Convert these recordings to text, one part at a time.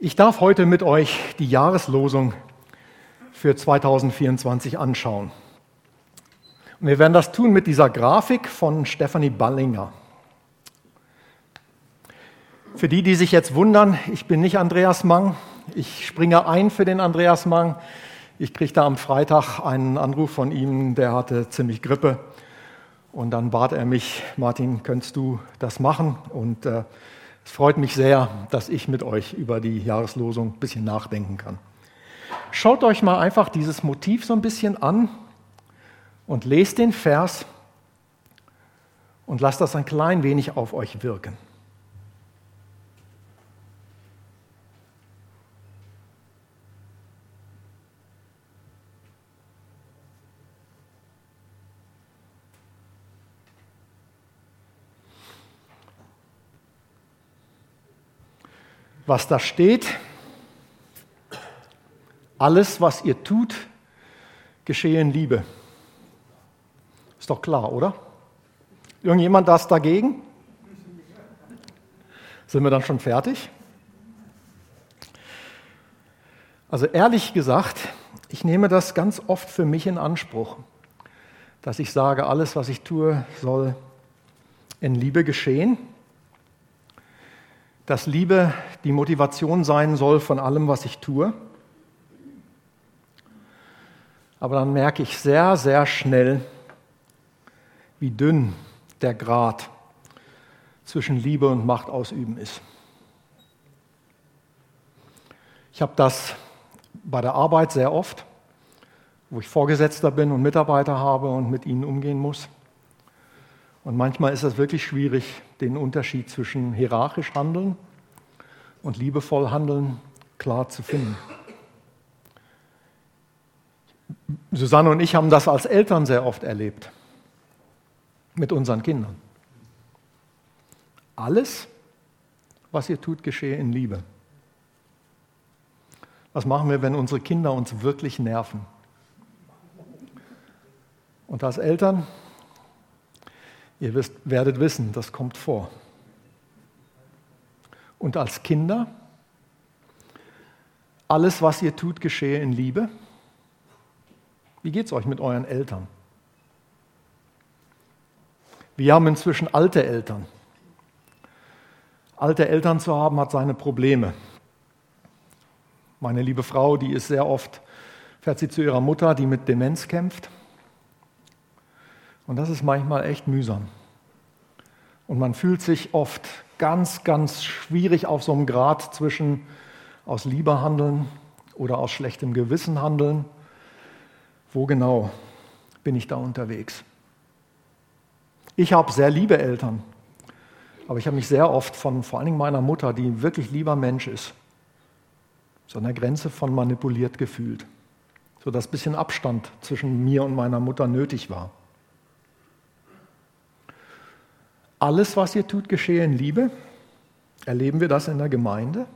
Ich darf heute mit euch die Jahreslosung für 2024 anschauen. Und wir werden das tun mit dieser Grafik von Stefanie Ballinger. Für die, die sich jetzt wundern, ich bin nicht Andreas Mang. Ich springe ein für den Andreas Mang. Ich kriegte am Freitag einen Anruf von ihm, der hatte ziemlich Grippe. Und dann bat er mich, Martin, könntest du das machen? Und äh, es freut mich sehr, dass ich mit euch über die Jahreslosung ein bisschen nachdenken kann. Schaut euch mal einfach dieses Motiv so ein bisschen an und lest den Vers und lasst das ein klein wenig auf euch wirken. Was da steht. Alles, was ihr tut, geschehe in Liebe. Ist doch klar, oder? Irgendjemand das dagegen? Sind wir dann schon fertig? Also ehrlich gesagt, ich nehme das ganz oft für mich in Anspruch, dass ich sage, alles, was ich tue, soll in Liebe geschehen dass Liebe die Motivation sein soll von allem, was ich tue. Aber dann merke ich sehr, sehr schnell, wie dünn der Grad zwischen Liebe und Macht ausüben ist. Ich habe das bei der Arbeit sehr oft, wo ich Vorgesetzter bin und Mitarbeiter habe und mit ihnen umgehen muss. Und manchmal ist es wirklich schwierig, den Unterschied zwischen hierarchisch handeln und liebevoll handeln klar zu finden. Susanne und ich haben das als Eltern sehr oft erlebt mit unseren Kindern. Alles, was ihr tut, geschehe in Liebe. Was machen wir, wenn unsere Kinder uns wirklich nerven? Und als Eltern Ihr wisst, werdet wissen, das kommt vor. Und als Kinder, alles, was ihr tut, geschehe in Liebe. Wie geht es euch mit euren Eltern? Wir haben inzwischen alte Eltern. Alte Eltern zu haben, hat seine Probleme. Meine liebe Frau, die ist sehr oft, fährt sie zu ihrer Mutter, die mit Demenz kämpft. Und das ist manchmal echt mühsam. Und man fühlt sich oft ganz, ganz schwierig auf so einem Grad zwischen aus Liebe handeln oder aus schlechtem Gewissen handeln. Wo genau bin ich da unterwegs? Ich habe sehr liebe Eltern, aber ich habe mich sehr oft von vor allen Dingen meiner Mutter, die wirklich lieber Mensch ist, so an der Grenze von manipuliert gefühlt, sodass ein bisschen Abstand zwischen mir und meiner Mutter nötig war. Alles, was ihr tut, geschehe in Liebe? Erleben wir das in der Gemeinde?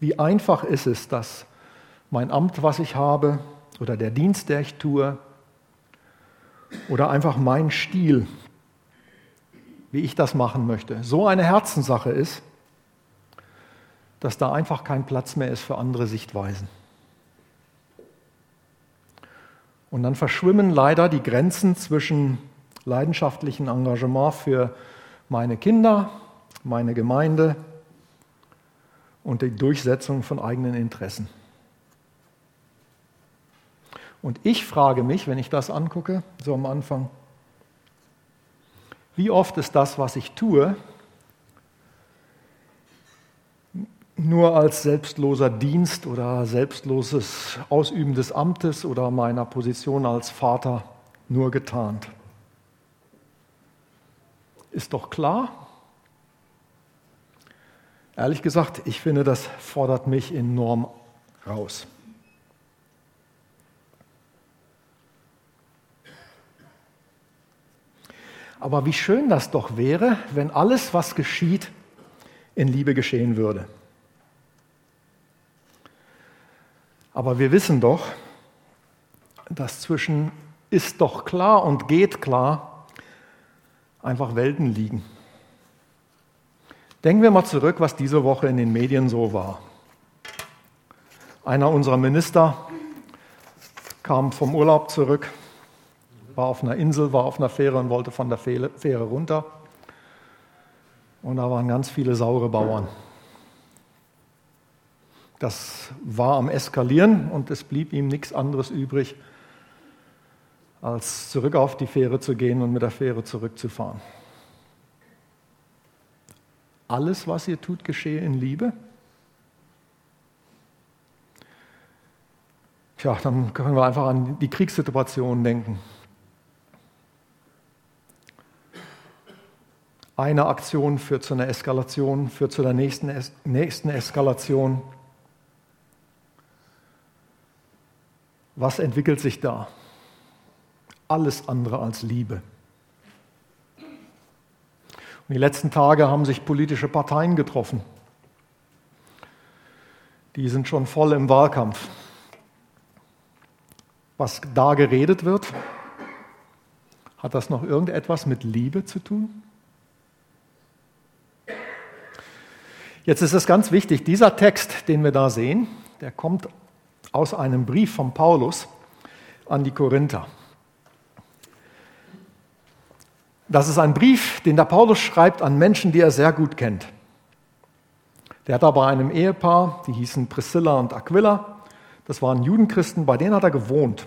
Wie einfach ist es, dass mein Amt, was ich habe, oder der Dienst, der ich tue, oder einfach mein Stil, wie ich das machen möchte, so eine Herzenssache ist, dass da einfach kein Platz mehr ist für andere Sichtweisen. Und dann verschwimmen leider die Grenzen zwischen leidenschaftlichen Engagement für meine Kinder, meine Gemeinde und die Durchsetzung von eigenen Interessen. Und ich frage mich, wenn ich das angucke, so am Anfang, wie oft ist das, was ich tue, nur als selbstloser Dienst oder selbstloses Ausüben des Amtes oder meiner Position als Vater nur getarnt. Ist doch klar. Ehrlich gesagt, ich finde, das fordert mich enorm raus. Aber wie schön das doch wäre, wenn alles, was geschieht, in Liebe geschehen würde. Aber wir wissen doch, dass zwischen ist doch klar und geht klar einfach Welten liegen. Denken wir mal zurück, was diese Woche in den Medien so war. Einer unserer Minister kam vom Urlaub zurück, war auf einer Insel, war auf einer Fähre und wollte von der Fähre runter. Und da waren ganz viele saure Bauern. Das war am Eskalieren und es blieb ihm nichts anderes übrig, als zurück auf die Fähre zu gehen und mit der Fähre zurückzufahren. Alles, was ihr tut, geschehe in Liebe? Tja, dann können wir einfach an die Kriegssituation denken. Eine Aktion führt zu einer Eskalation, führt zu der nächsten, nächsten Eskalation. Was entwickelt sich da? Alles andere als Liebe. Und die letzten Tage haben sich politische Parteien getroffen. Die sind schon voll im Wahlkampf. Was da geredet wird, hat das noch irgendetwas mit Liebe zu tun? Jetzt ist es ganz wichtig, dieser Text, den wir da sehen, der kommt aus einem Brief von Paulus an die Korinther. Das ist ein Brief, den der Paulus schreibt an Menschen, die er sehr gut kennt. Der hat aber einem Ehepaar, die hießen Priscilla und Aquila, das waren Judenchristen, bei denen hat er gewohnt.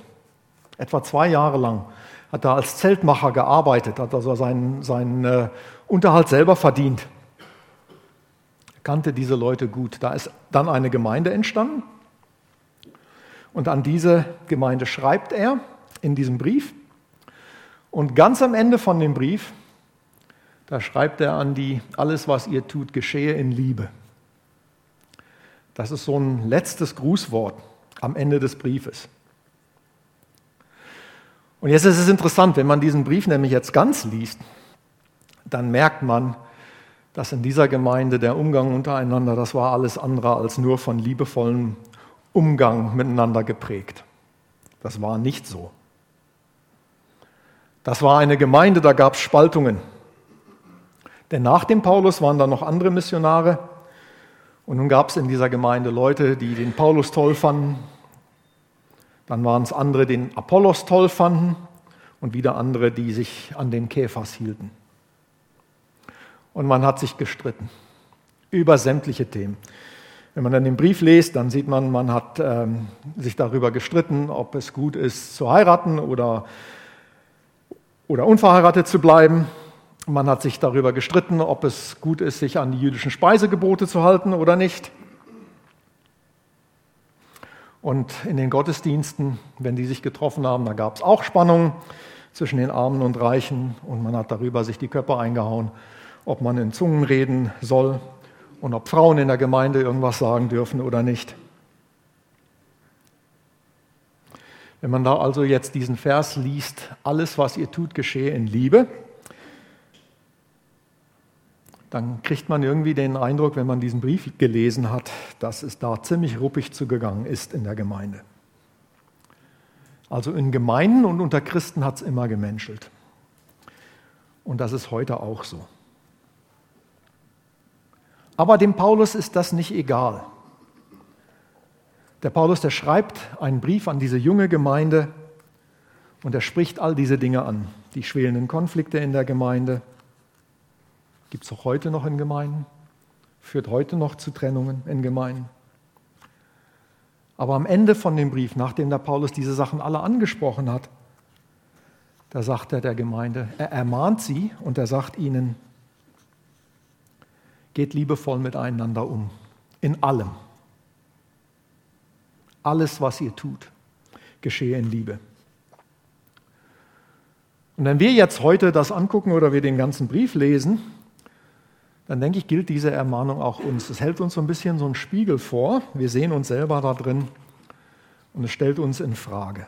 Etwa zwei Jahre lang hat er als Zeltmacher gearbeitet, hat also seinen, seinen äh, Unterhalt selber verdient. Er kannte diese Leute gut. Da ist dann eine Gemeinde entstanden, und an diese Gemeinde schreibt er in diesem Brief. Und ganz am Ende von dem Brief, da schreibt er an die, alles, was ihr tut, geschehe in Liebe. Das ist so ein letztes Grußwort am Ende des Briefes. Und jetzt ist es interessant, wenn man diesen Brief nämlich jetzt ganz liest, dann merkt man, dass in dieser Gemeinde der Umgang untereinander, das war alles andere als nur von liebevollen Umgang miteinander geprägt. Das war nicht so. Das war eine Gemeinde, da gab es Spaltungen. Denn nach dem Paulus waren da noch andere Missionare. Und nun gab es in dieser Gemeinde Leute, die den Paulus toll fanden. Dann waren es andere, die den Apollos toll fanden. Und wieder andere, die sich an den Käfers hielten. Und man hat sich gestritten über sämtliche Themen. Wenn man dann den Brief liest, dann sieht man, man hat ähm, sich darüber gestritten, ob es gut ist zu heiraten oder, oder unverheiratet zu bleiben. Man hat sich darüber gestritten, ob es gut ist, sich an die jüdischen Speisegebote zu halten oder nicht. Und in den Gottesdiensten, wenn die sich getroffen haben, da gab es auch Spannungen zwischen den Armen und Reichen und man hat darüber sich die Köpfe eingehauen, ob man in Zungen reden soll und ob Frauen in der Gemeinde irgendwas sagen dürfen oder nicht. Wenn man da also jetzt diesen Vers liest, alles, was ihr tut, geschehe in Liebe, dann kriegt man irgendwie den Eindruck, wenn man diesen Brief gelesen hat, dass es da ziemlich ruppig zugegangen ist in der Gemeinde. Also in Gemeinden und unter Christen hat es immer gemenschelt. Und das ist heute auch so. Aber dem Paulus ist das nicht egal. Der Paulus, der schreibt einen Brief an diese junge Gemeinde und er spricht all diese Dinge an. Die schwelenden Konflikte in der Gemeinde. Gibt es auch heute noch in Gemeinden. Führt heute noch zu Trennungen in Gemeinden. Aber am Ende von dem Brief, nachdem der Paulus diese Sachen alle angesprochen hat, da sagt er der Gemeinde, er ermahnt sie und er sagt ihnen, Geht liebevoll miteinander um. In allem. Alles, was ihr tut, geschehe in Liebe. Und wenn wir jetzt heute das angucken oder wir den ganzen Brief lesen, dann denke ich, gilt diese Ermahnung auch uns. Es hält uns so ein bisschen so einen Spiegel vor. Wir sehen uns selber da drin und es stellt uns in Frage.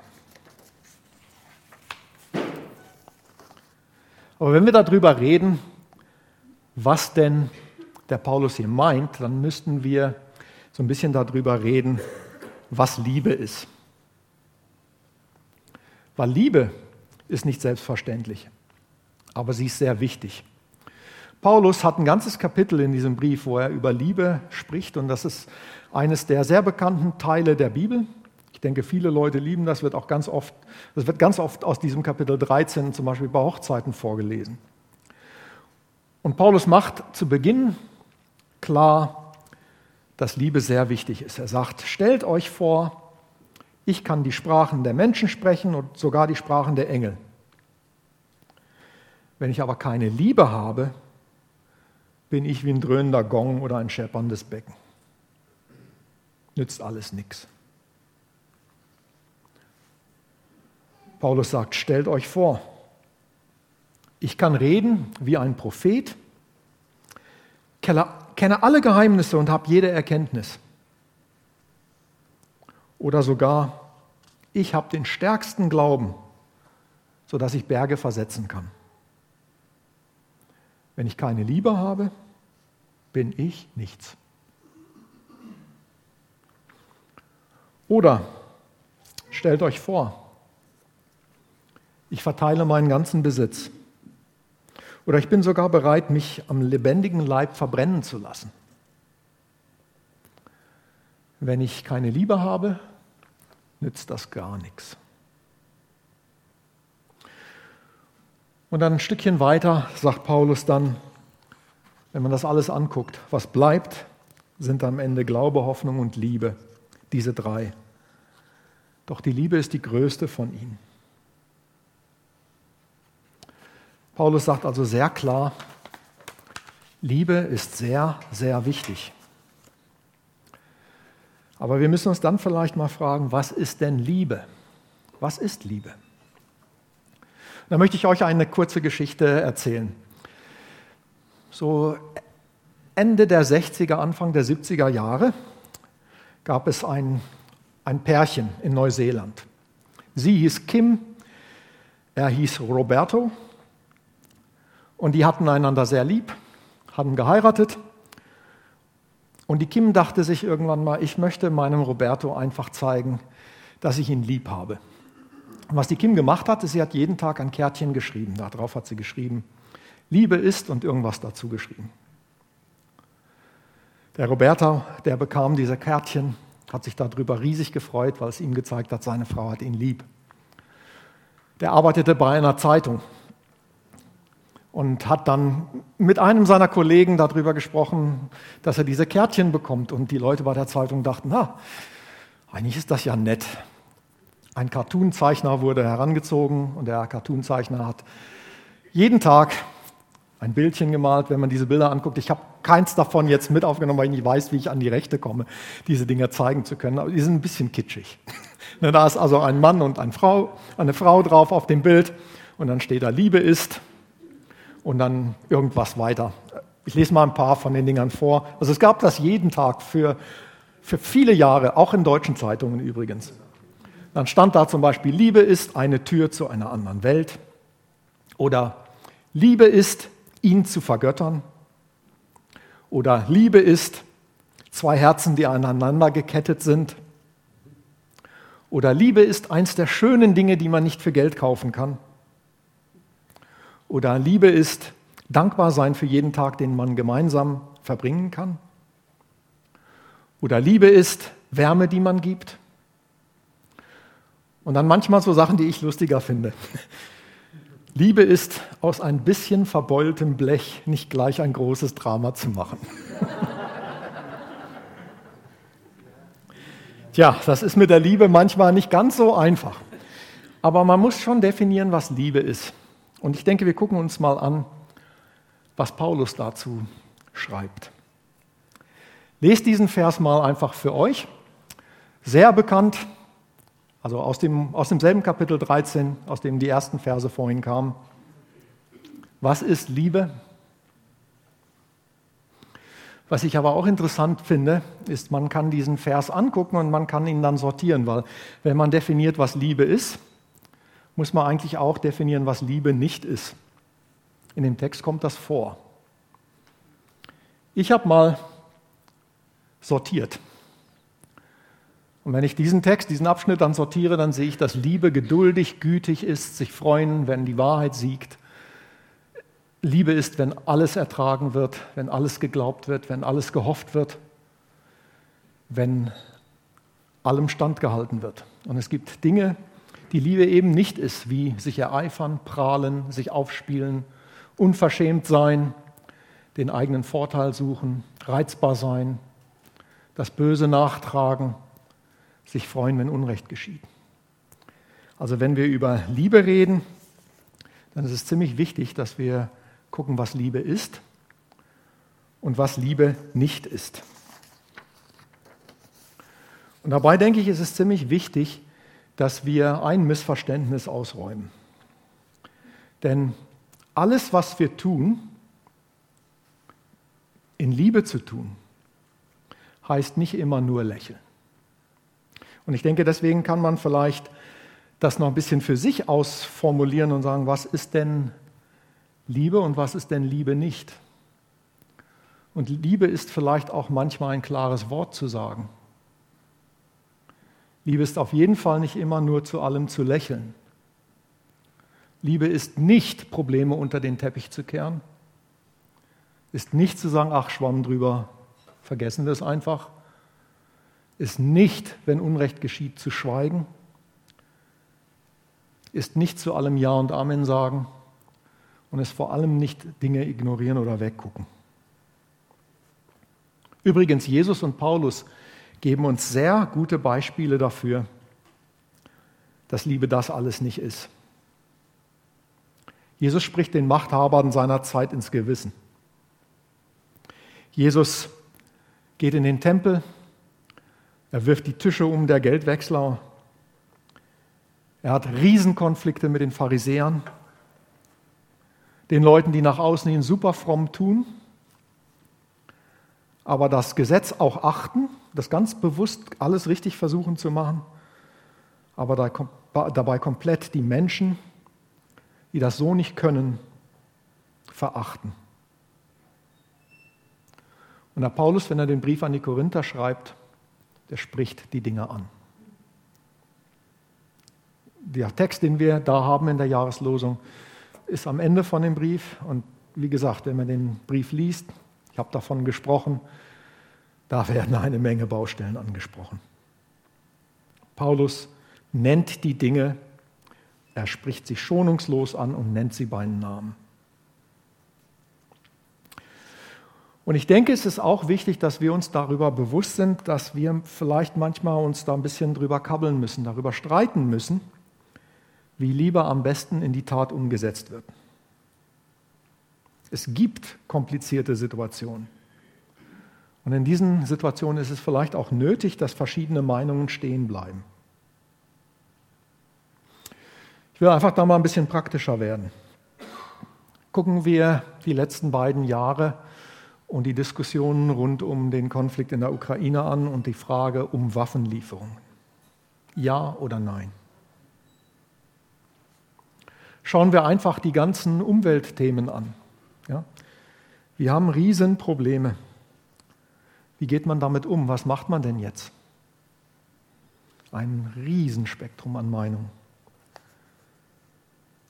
Aber wenn wir darüber reden, was denn der Paulus hier meint, dann müssten wir so ein bisschen darüber reden, was Liebe ist. Weil Liebe ist nicht selbstverständlich, aber sie ist sehr wichtig. Paulus hat ein ganzes Kapitel in diesem Brief, wo er über Liebe spricht und das ist eines der sehr bekannten Teile der Bibel. Ich denke, viele Leute lieben das, wird auch ganz oft, das wird ganz oft aus diesem Kapitel 13 zum Beispiel bei Hochzeiten vorgelesen. Und Paulus macht zu Beginn klar, dass Liebe sehr wichtig ist. Er sagt, stellt euch vor, ich kann die Sprachen der Menschen sprechen und sogar die Sprachen der Engel. Wenn ich aber keine Liebe habe, bin ich wie ein dröhnender Gong oder ein schepperndes Becken. Nützt alles nichts. Paulus sagt, stellt euch vor, ich kann reden wie ein Prophet, kenne alle Geheimnisse und habe jede Erkenntnis. Oder sogar, ich habe den stärksten Glauben, sodass ich Berge versetzen kann. Wenn ich keine Liebe habe, bin ich nichts. Oder stellt euch vor, ich verteile meinen ganzen Besitz. Oder ich bin sogar bereit, mich am lebendigen Leib verbrennen zu lassen. Wenn ich keine Liebe habe, nützt das gar nichts. Und dann ein Stückchen weiter sagt Paulus dann, wenn man das alles anguckt, was bleibt, sind am Ende Glaube, Hoffnung und Liebe, diese drei. Doch die Liebe ist die größte von ihnen. Paulus sagt also sehr klar, Liebe ist sehr, sehr wichtig. Aber wir müssen uns dann vielleicht mal fragen, was ist denn Liebe? Was ist Liebe? Da möchte ich euch eine kurze Geschichte erzählen. So Ende der 60er, Anfang der 70er Jahre gab es ein, ein Pärchen in Neuseeland. Sie hieß Kim, er hieß Roberto und die hatten einander sehr lieb, haben geheiratet. Und die Kim dachte sich irgendwann mal, ich möchte meinem Roberto einfach zeigen, dass ich ihn lieb habe. Und was die Kim gemacht hat, ist, sie hat jeden Tag ein Kärtchen geschrieben. Darauf hat sie geschrieben, Liebe ist und irgendwas dazu geschrieben. Der Roberto, der bekam diese Kärtchen, hat sich darüber riesig gefreut, weil es ihm gezeigt hat, seine Frau hat ihn lieb. Der arbeitete bei einer Zeitung und hat dann mit einem seiner Kollegen darüber gesprochen, dass er diese Kärtchen bekommt. Und die Leute bei der Zeitung dachten, na, eigentlich ist das ja nett. Ein Cartoonzeichner wurde herangezogen und der Cartoonzeichner hat jeden Tag ein Bildchen gemalt, wenn man diese Bilder anguckt. Ich habe keins davon jetzt mit aufgenommen, weil ich nicht weiß, wie ich an die Rechte komme, diese Dinge zeigen zu können. Aber die sind ein bisschen kitschig. Ne, da ist also ein Mann und eine Frau, eine Frau drauf auf dem Bild und dann steht da Liebe ist und dann irgendwas weiter. Ich lese mal ein paar von den Dingern vor. Also es gab das jeden Tag für, für viele Jahre, auch in deutschen Zeitungen übrigens. Dann stand da zum Beispiel, Liebe ist eine Tür zu einer anderen Welt. Oder Liebe ist ihn zu vergöttern. Oder Liebe ist zwei Herzen, die aneinander gekettet sind. Oder Liebe ist eins der schönen Dinge, die man nicht für Geld kaufen kann. Oder Liebe ist dankbar sein für jeden Tag, den man gemeinsam verbringen kann. Oder Liebe ist Wärme, die man gibt. Und dann manchmal so Sachen, die ich lustiger finde. Liebe ist, aus ein bisschen verbeultem Blech nicht gleich ein großes Drama zu machen. Tja, das ist mit der Liebe manchmal nicht ganz so einfach. Aber man muss schon definieren, was Liebe ist. Und ich denke, wir gucken uns mal an, was Paulus dazu schreibt. Lest diesen Vers mal einfach für euch. Sehr bekannt, also aus, dem, aus demselben Kapitel 13, aus dem die ersten Verse vorhin kamen. Was ist Liebe? Was ich aber auch interessant finde, ist, man kann diesen Vers angucken und man kann ihn dann sortieren, weil wenn man definiert, was Liebe ist, muss man eigentlich auch definieren, was Liebe nicht ist. In dem Text kommt das vor. Ich habe mal sortiert. Und wenn ich diesen Text, diesen Abschnitt dann sortiere, dann sehe ich, dass Liebe geduldig, gütig ist, sich freuen, wenn die Wahrheit siegt, Liebe ist, wenn alles ertragen wird, wenn alles geglaubt wird, wenn alles gehofft wird, wenn allem standgehalten wird. Und es gibt Dinge, die Liebe eben nicht ist, wie sich ereifern, prahlen, sich aufspielen, unverschämt sein, den eigenen Vorteil suchen, reizbar sein, das Böse nachtragen, sich freuen, wenn Unrecht geschieht. Also wenn wir über Liebe reden, dann ist es ziemlich wichtig, dass wir gucken, was Liebe ist und was Liebe nicht ist. Und dabei denke ich, ist es ziemlich wichtig, dass wir ein Missverständnis ausräumen. Denn alles, was wir tun, in Liebe zu tun, heißt nicht immer nur lächeln. Und ich denke, deswegen kann man vielleicht das noch ein bisschen für sich ausformulieren und sagen, was ist denn Liebe und was ist denn Liebe nicht? Und Liebe ist vielleicht auch manchmal ein klares Wort zu sagen. Liebe ist auf jeden Fall nicht immer nur zu allem zu lächeln. Liebe ist nicht, Probleme unter den Teppich zu kehren, ist nicht zu sagen, ach, schwamm drüber, vergessen wir es einfach, ist nicht, wenn Unrecht geschieht, zu schweigen, ist nicht zu allem Ja und Amen sagen und ist vor allem nicht Dinge ignorieren oder weggucken. Übrigens, Jesus und Paulus geben uns sehr gute Beispiele dafür, dass Liebe das alles nicht ist. Jesus spricht den Machthabern seiner Zeit ins Gewissen. Jesus geht in den Tempel, er wirft die Tische um der Geldwechsler, er hat Riesenkonflikte mit den Pharisäern, den Leuten, die nach außen hin super fromm tun, aber das Gesetz auch achten das ganz bewusst alles richtig versuchen zu machen, aber dabei komplett die Menschen, die das so nicht können, verachten. Und der Paulus, wenn er den Brief an die Korinther schreibt, der spricht die Dinge an. Der Text, den wir da haben in der Jahreslosung, ist am Ende von dem Brief. Und wie gesagt, wenn man den Brief liest, ich habe davon gesprochen, da werden eine Menge Baustellen angesprochen. Paulus nennt die Dinge, er spricht sie schonungslos an und nennt sie beim Namen. Und ich denke, es ist auch wichtig, dass wir uns darüber bewusst sind, dass wir vielleicht manchmal uns da ein bisschen drüber kabbeln müssen, darüber streiten müssen, wie Liebe am besten in die Tat umgesetzt wird. Es gibt komplizierte Situationen. Und in diesen Situationen ist es vielleicht auch nötig, dass verschiedene Meinungen stehen bleiben. Ich will einfach da mal ein bisschen praktischer werden. Gucken wir die letzten beiden Jahre und die Diskussionen rund um den Konflikt in der Ukraine an und die Frage um Waffenlieferungen. Ja oder nein? Schauen wir einfach die ganzen Umweltthemen an. Ja? Wir haben Riesenprobleme. Wie geht man damit um? Was macht man denn jetzt? Ein Riesenspektrum an Meinungen.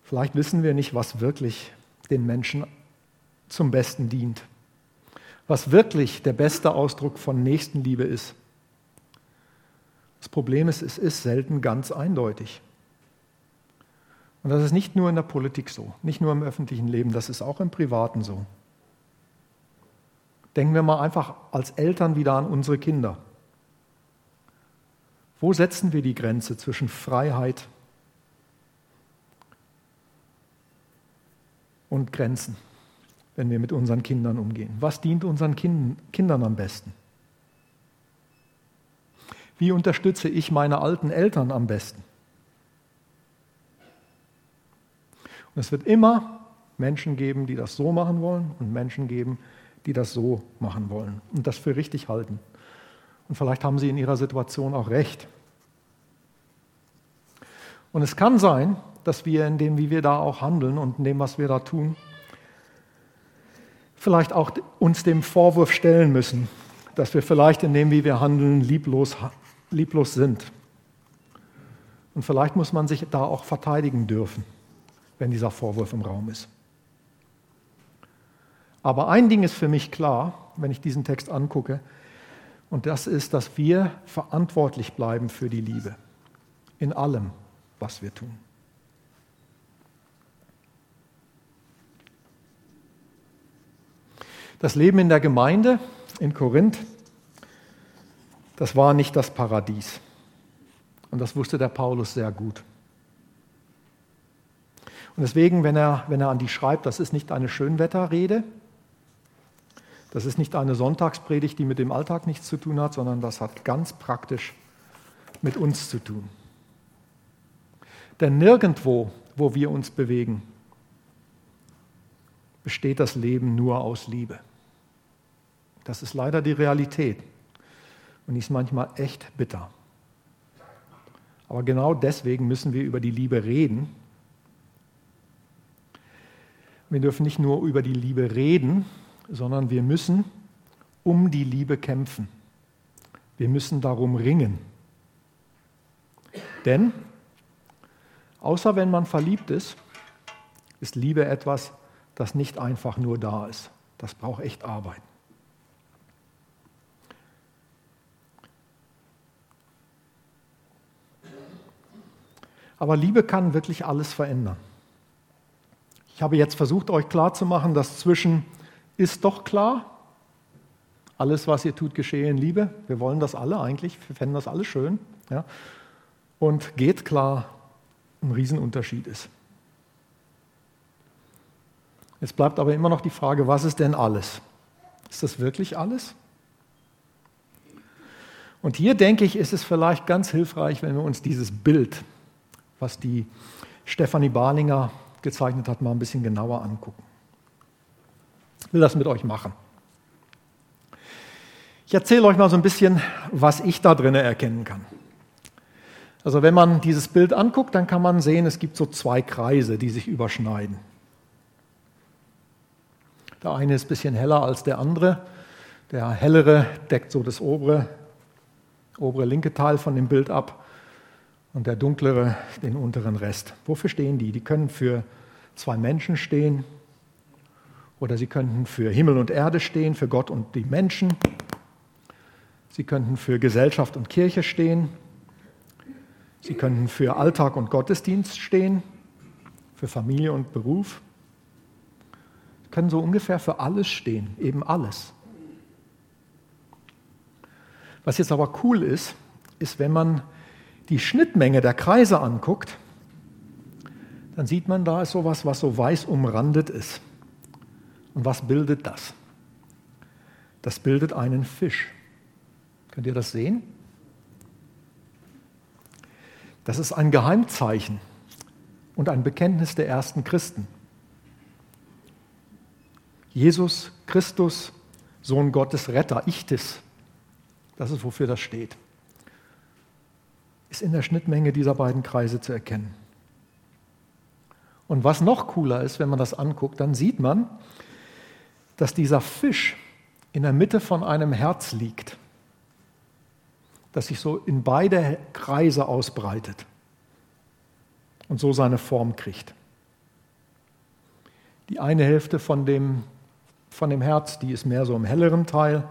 Vielleicht wissen wir nicht, was wirklich den Menschen zum Besten dient, was wirklich der beste Ausdruck von Nächstenliebe ist. Das Problem ist, es ist selten ganz eindeutig. Und das ist nicht nur in der Politik so, nicht nur im öffentlichen Leben, das ist auch im Privaten so. Denken wir mal einfach als Eltern wieder an unsere Kinder. Wo setzen wir die Grenze zwischen Freiheit und Grenzen, wenn wir mit unseren Kindern umgehen? Was dient unseren Kindern am besten? Wie unterstütze ich meine alten Eltern am besten? Und es wird immer Menschen geben, die das so machen wollen und Menschen geben, die die das so machen wollen und das für richtig halten. Und vielleicht haben sie in ihrer Situation auch recht. Und es kann sein, dass wir in dem, wie wir da auch handeln und in dem, was wir da tun, vielleicht auch uns dem Vorwurf stellen müssen, dass wir vielleicht in dem, wie wir handeln, lieblos, lieblos sind. Und vielleicht muss man sich da auch verteidigen dürfen, wenn dieser Vorwurf im Raum ist. Aber ein Ding ist für mich klar, wenn ich diesen Text angucke, und das ist, dass wir verantwortlich bleiben für die Liebe in allem, was wir tun. Das Leben in der Gemeinde in Korinth, das war nicht das Paradies. Und das wusste der Paulus sehr gut. Und deswegen, wenn er, wenn er an die schreibt, das ist nicht eine Schönwetterrede, das ist nicht eine Sonntagspredigt, die mit dem Alltag nichts zu tun hat, sondern das hat ganz praktisch mit uns zu tun. Denn nirgendwo, wo wir uns bewegen, besteht das Leben nur aus Liebe. Das ist leider die Realität und die ist manchmal echt bitter. Aber genau deswegen müssen wir über die Liebe reden. Wir dürfen nicht nur über die Liebe reden, sondern wir müssen um die Liebe kämpfen. Wir müssen darum ringen. Denn, außer wenn man verliebt ist, ist Liebe etwas, das nicht einfach nur da ist. Das braucht echt Arbeit. Aber Liebe kann wirklich alles verändern. Ich habe jetzt versucht, euch klarzumachen, dass zwischen ist doch klar, alles, was ihr tut, geschehe in Liebe. Wir wollen das alle eigentlich, wir fänden das alle schön. Ja? Und geht klar, ein Riesenunterschied ist. Jetzt bleibt aber immer noch die Frage, was ist denn alles? Ist das wirklich alles? Und hier denke ich, ist es vielleicht ganz hilfreich, wenn wir uns dieses Bild, was die Stefanie Barlinger gezeichnet hat, mal ein bisschen genauer angucken. Will das mit euch machen. Ich erzähle euch mal so ein bisschen, was ich da drin erkennen kann. Also wenn man dieses Bild anguckt, dann kann man sehen, es gibt so zwei Kreise, die sich überschneiden. Der eine ist ein bisschen heller als der andere. Der hellere deckt so das obere, obere linke Teil von dem Bild ab und der dunklere den unteren Rest. Wofür stehen die? Die können für zwei Menschen stehen, oder sie könnten für Himmel und Erde stehen, für Gott und die Menschen. Sie könnten für Gesellschaft und Kirche stehen. Sie könnten für Alltag und Gottesdienst stehen, für Familie und Beruf. Sie können so ungefähr für alles stehen, eben alles. Was jetzt aber cool ist, ist, wenn man die Schnittmenge der Kreise anguckt, dann sieht man, da ist sowas, was so weiß umrandet ist. Und was bildet das? Das bildet einen Fisch. Könnt ihr das sehen? Das ist ein Geheimzeichen und ein Bekenntnis der ersten Christen. Jesus Christus, Sohn Gottes, Retter, Ichtis, das ist wofür das steht, ist in der Schnittmenge dieser beiden Kreise zu erkennen. Und was noch cooler ist, wenn man das anguckt, dann sieht man, dass dieser Fisch in der Mitte von einem Herz liegt, das sich so in beide Kreise ausbreitet und so seine Form kriegt. Die eine Hälfte von dem, von dem Herz, die ist mehr so im helleren Teil,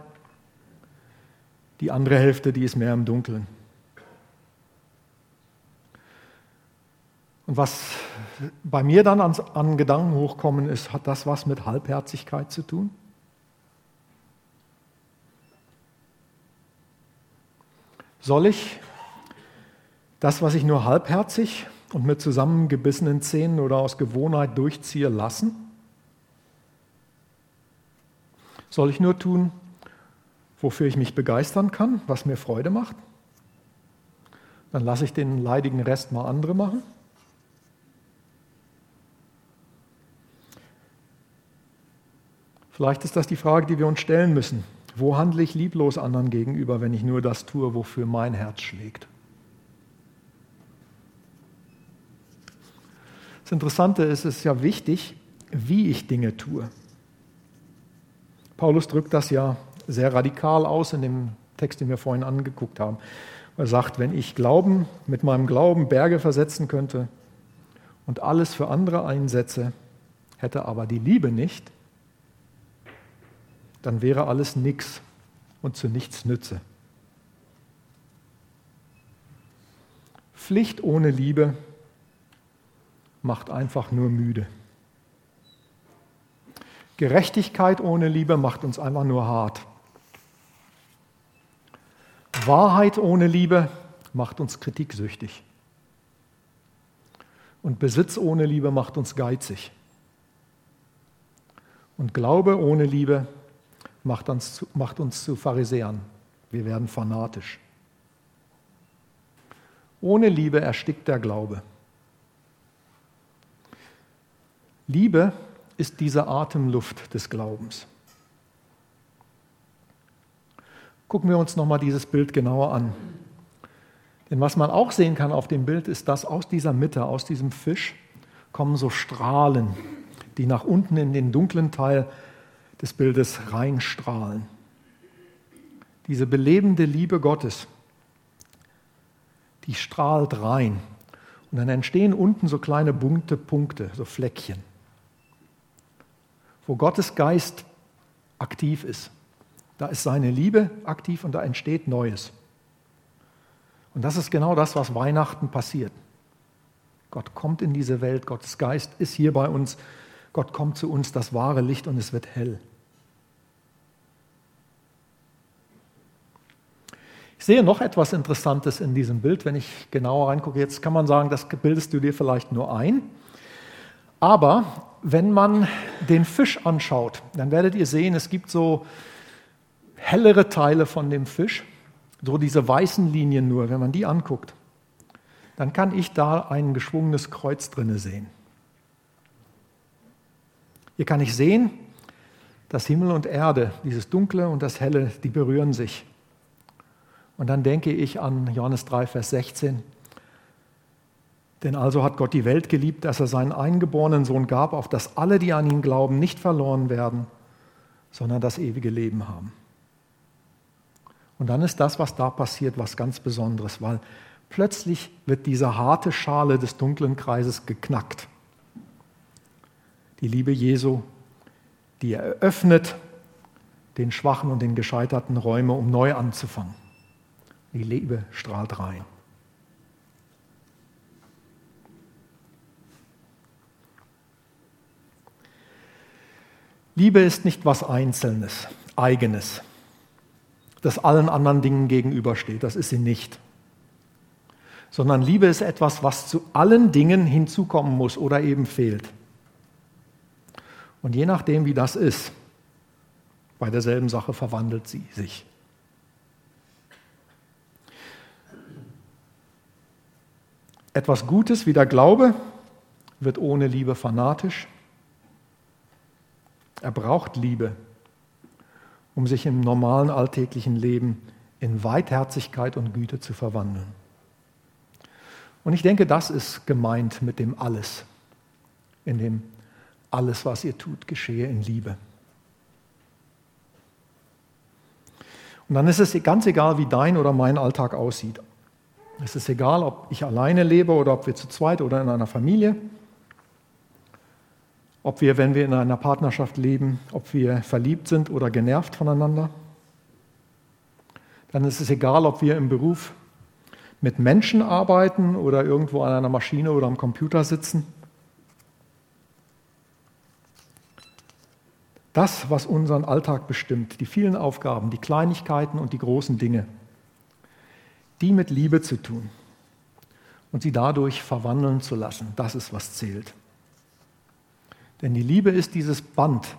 die andere Hälfte, die ist mehr im dunklen. Und was bei mir dann an, an Gedanken hochkommen ist, hat das was mit Halbherzigkeit zu tun? Soll ich das, was ich nur halbherzig und mit zusammengebissenen Zähnen oder aus Gewohnheit durchziehe, lassen? Soll ich nur tun, wofür ich mich begeistern kann, was mir Freude macht? Dann lasse ich den leidigen Rest mal andere machen. Vielleicht ist das die Frage, die wir uns stellen müssen. Wo handle ich lieblos anderen gegenüber, wenn ich nur das tue, wofür mein Herz schlägt? Das Interessante ist, es ist ja wichtig, wie ich Dinge tue. Paulus drückt das ja sehr radikal aus in dem Text, den wir vorhin angeguckt haben. Er sagt, wenn ich Glauben mit meinem Glauben Berge versetzen könnte und alles für andere einsetze, hätte aber die Liebe nicht, dann wäre alles nix und zu nichts nütze. Pflicht ohne Liebe macht einfach nur müde. Gerechtigkeit ohne Liebe macht uns einfach nur hart. Wahrheit ohne Liebe macht uns kritiksüchtig. Und Besitz ohne Liebe macht uns geizig. Und Glaube ohne Liebe macht uns, zu, macht uns zu Pharisäern. Wir werden fanatisch. Ohne Liebe erstickt der Glaube. Liebe ist diese Atemluft des Glaubens. Gucken wir uns nochmal dieses Bild genauer an. Denn was man auch sehen kann auf dem Bild, ist, dass aus dieser Mitte, aus diesem Fisch, kommen so Strahlen, die nach unten in den dunklen Teil des Bildes reinstrahlen. Diese belebende Liebe Gottes, die strahlt rein. Und dann entstehen unten so kleine bunte Punkte, so Fleckchen, wo Gottes Geist aktiv ist. Da ist seine Liebe aktiv und da entsteht Neues. Und das ist genau das, was Weihnachten passiert. Gott kommt in diese Welt, Gottes Geist ist hier bei uns, Gott kommt zu uns, das wahre Licht und es wird hell. Ich sehe noch etwas Interessantes in diesem Bild, wenn ich genauer reingucke. Jetzt kann man sagen, das bildest du dir vielleicht nur ein. Aber wenn man den Fisch anschaut, dann werdet ihr sehen, es gibt so hellere Teile von dem Fisch so diese weißen Linien nur, wenn man die anguckt, dann kann ich da ein geschwungenes Kreuz drinne sehen. Hier kann ich sehen, dass Himmel und Erde, dieses Dunkle und das Helle, die berühren sich. Und dann denke ich an Johannes 3, Vers 16. Denn also hat Gott die Welt geliebt, dass er seinen eingeborenen Sohn gab, auf dass alle, die an ihn glauben, nicht verloren werden, sondern das ewige Leben haben. Und dann ist das, was da passiert, was ganz Besonderes, weil plötzlich wird diese harte Schale des dunklen Kreises geknackt. Die Liebe Jesu, die eröffnet den schwachen und den gescheiterten Räume, um neu anzufangen. Die Liebe strahlt rein. Liebe ist nicht was Einzelnes, Eigenes das allen anderen Dingen gegenübersteht. Das ist sie nicht. Sondern Liebe ist etwas, was zu allen Dingen hinzukommen muss oder eben fehlt. Und je nachdem, wie das ist, bei derselben Sache verwandelt sie sich. Etwas Gutes wie der Glaube wird ohne Liebe fanatisch. Er braucht Liebe, um sich im normalen alltäglichen Leben in Weitherzigkeit und Güte zu verwandeln. Und ich denke, das ist gemeint mit dem Alles, in dem alles, was ihr tut, geschehe in Liebe. Und dann ist es ganz egal, wie dein oder mein Alltag aussieht. Es ist egal, ob ich alleine lebe oder ob wir zu zweit oder in einer Familie ob wir, wenn wir in einer Partnerschaft leben, ob wir verliebt sind oder genervt voneinander. Dann ist es egal, ob wir im Beruf mit Menschen arbeiten oder irgendwo an einer Maschine oder am Computer sitzen. Das, was unseren Alltag bestimmt, die vielen Aufgaben, die Kleinigkeiten und die großen Dinge, die mit Liebe zu tun und sie dadurch verwandeln zu lassen, das ist, was zählt. Denn die Liebe ist dieses Band,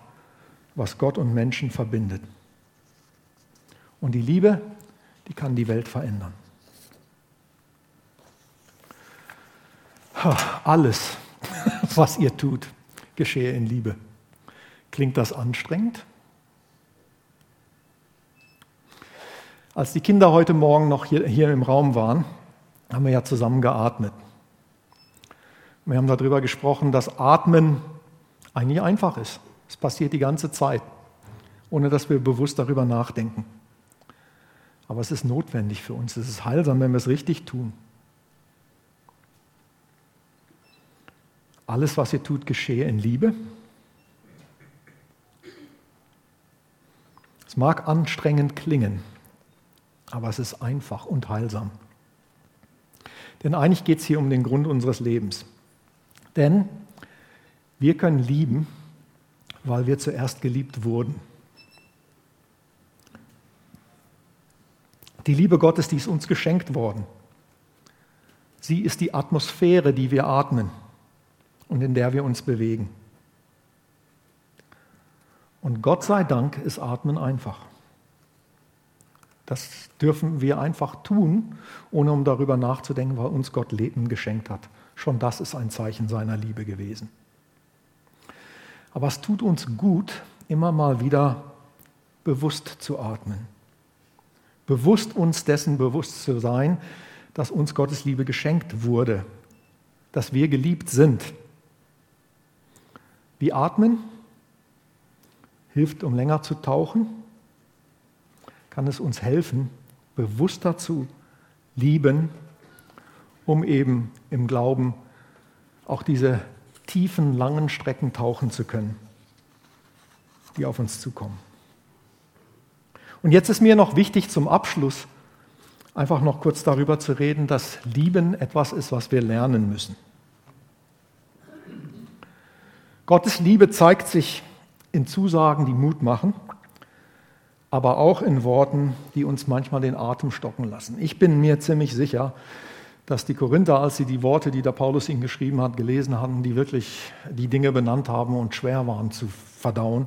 was Gott und Menschen verbindet. Und die Liebe, die kann die Welt verändern. Alles, was ihr tut, geschehe in Liebe. Klingt das anstrengend? Als die Kinder heute Morgen noch hier, hier im Raum waren, haben wir ja zusammen geatmet. Wir haben darüber gesprochen, dass Atmen eigentlich einfach ist. Es passiert die ganze Zeit, ohne dass wir bewusst darüber nachdenken. Aber es ist notwendig für uns. Es ist heilsam, wenn wir es richtig tun. Alles, was ihr tut, geschehe in Liebe. Es mag anstrengend klingen, aber es ist einfach und heilsam. Denn eigentlich geht es hier um den Grund unseres Lebens. Denn wir können lieben, weil wir zuerst geliebt wurden. Die Liebe Gottes, die ist uns geschenkt worden. Sie ist die Atmosphäre, die wir atmen und in der wir uns bewegen. Und Gott sei Dank ist Atmen einfach. Das dürfen wir einfach tun, ohne um darüber nachzudenken, weil uns Gott Leben geschenkt hat. Schon das ist ein Zeichen seiner Liebe gewesen. Aber es tut uns gut, immer mal wieder bewusst zu atmen. Bewusst uns dessen bewusst zu sein, dass uns Gottes Liebe geschenkt wurde, dass wir geliebt sind. Wie atmen hilft, um länger zu tauchen, kann es uns helfen, bewusster zu lieben, um eben im Glauben auch diese tiefen, langen Strecken tauchen zu können, die auf uns zukommen. Und jetzt ist mir noch wichtig zum Abschluss einfach noch kurz darüber zu reden, dass Lieben etwas ist, was wir lernen müssen. Gottes Liebe zeigt sich in Zusagen, die Mut machen, aber auch in Worten, die uns manchmal den Atem stocken lassen. Ich bin mir ziemlich sicher, dass die Korinther, als sie die Worte, die der Paulus ihnen geschrieben hat, gelesen hatten, die wirklich die Dinge benannt haben und schwer waren zu verdauen,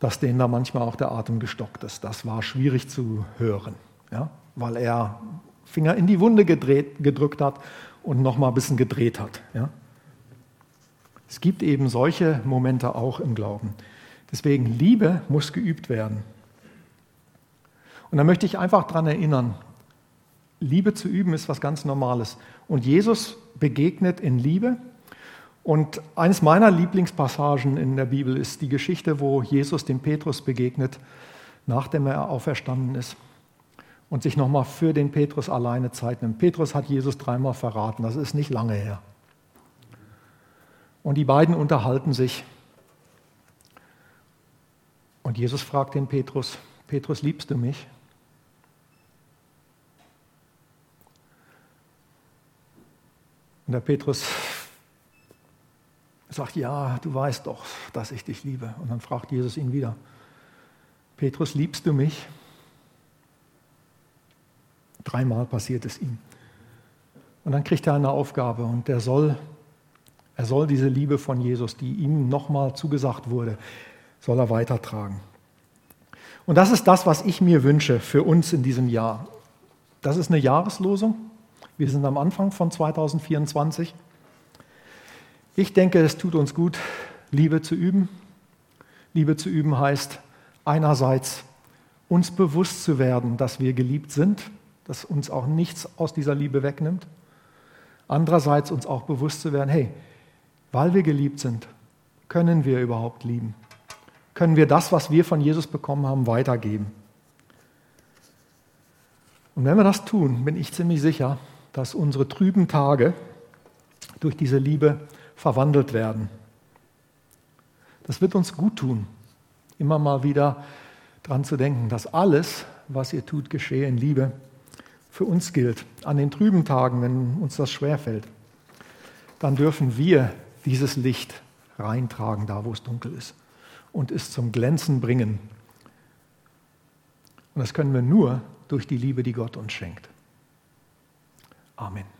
dass denen da manchmal auch der Atem gestockt ist. Das war schwierig zu hören, ja? weil er Finger in die Wunde gedreht, gedrückt hat und nochmal ein bisschen gedreht hat. Ja? Es gibt eben solche Momente auch im Glauben. Deswegen, Liebe muss geübt werden. Und da möchte ich einfach daran erinnern, Liebe zu üben ist was ganz Normales. Und Jesus begegnet in Liebe. Und eines meiner Lieblingspassagen in der Bibel ist die Geschichte, wo Jesus dem Petrus begegnet, nachdem er auferstanden ist und sich nochmal für den Petrus alleine Zeit nimmt. Petrus hat Jesus dreimal verraten, das ist nicht lange her. Und die beiden unterhalten sich. Und Jesus fragt den Petrus, Petrus, liebst du mich? Und der Petrus sagt, ja, du weißt doch, dass ich dich liebe. Und dann fragt Jesus ihn wieder, Petrus, liebst du mich? Dreimal passiert es ihm. Und dann kriegt er eine Aufgabe und er soll, er soll diese Liebe von Jesus, die ihm nochmal zugesagt wurde, soll er weitertragen. Und das ist das, was ich mir wünsche für uns in diesem Jahr. Das ist eine Jahreslosung. Wir sind am Anfang von 2024. Ich denke, es tut uns gut, Liebe zu üben. Liebe zu üben heißt einerseits uns bewusst zu werden, dass wir geliebt sind, dass uns auch nichts aus dieser Liebe wegnimmt. Andererseits uns auch bewusst zu werden, hey, weil wir geliebt sind, können wir überhaupt lieben? Können wir das, was wir von Jesus bekommen haben, weitergeben? Und wenn wir das tun, bin ich ziemlich sicher, dass unsere trüben Tage durch diese Liebe verwandelt werden. Das wird uns gut tun, immer mal wieder daran zu denken, dass alles, was ihr tut, geschehe in Liebe, für uns gilt. An den trüben Tagen, wenn uns das schwerfällt, dann dürfen wir dieses Licht reintragen, da wo es dunkel ist, und es zum Glänzen bringen. Und das können wir nur durch die Liebe, die Gott uns schenkt. Amen.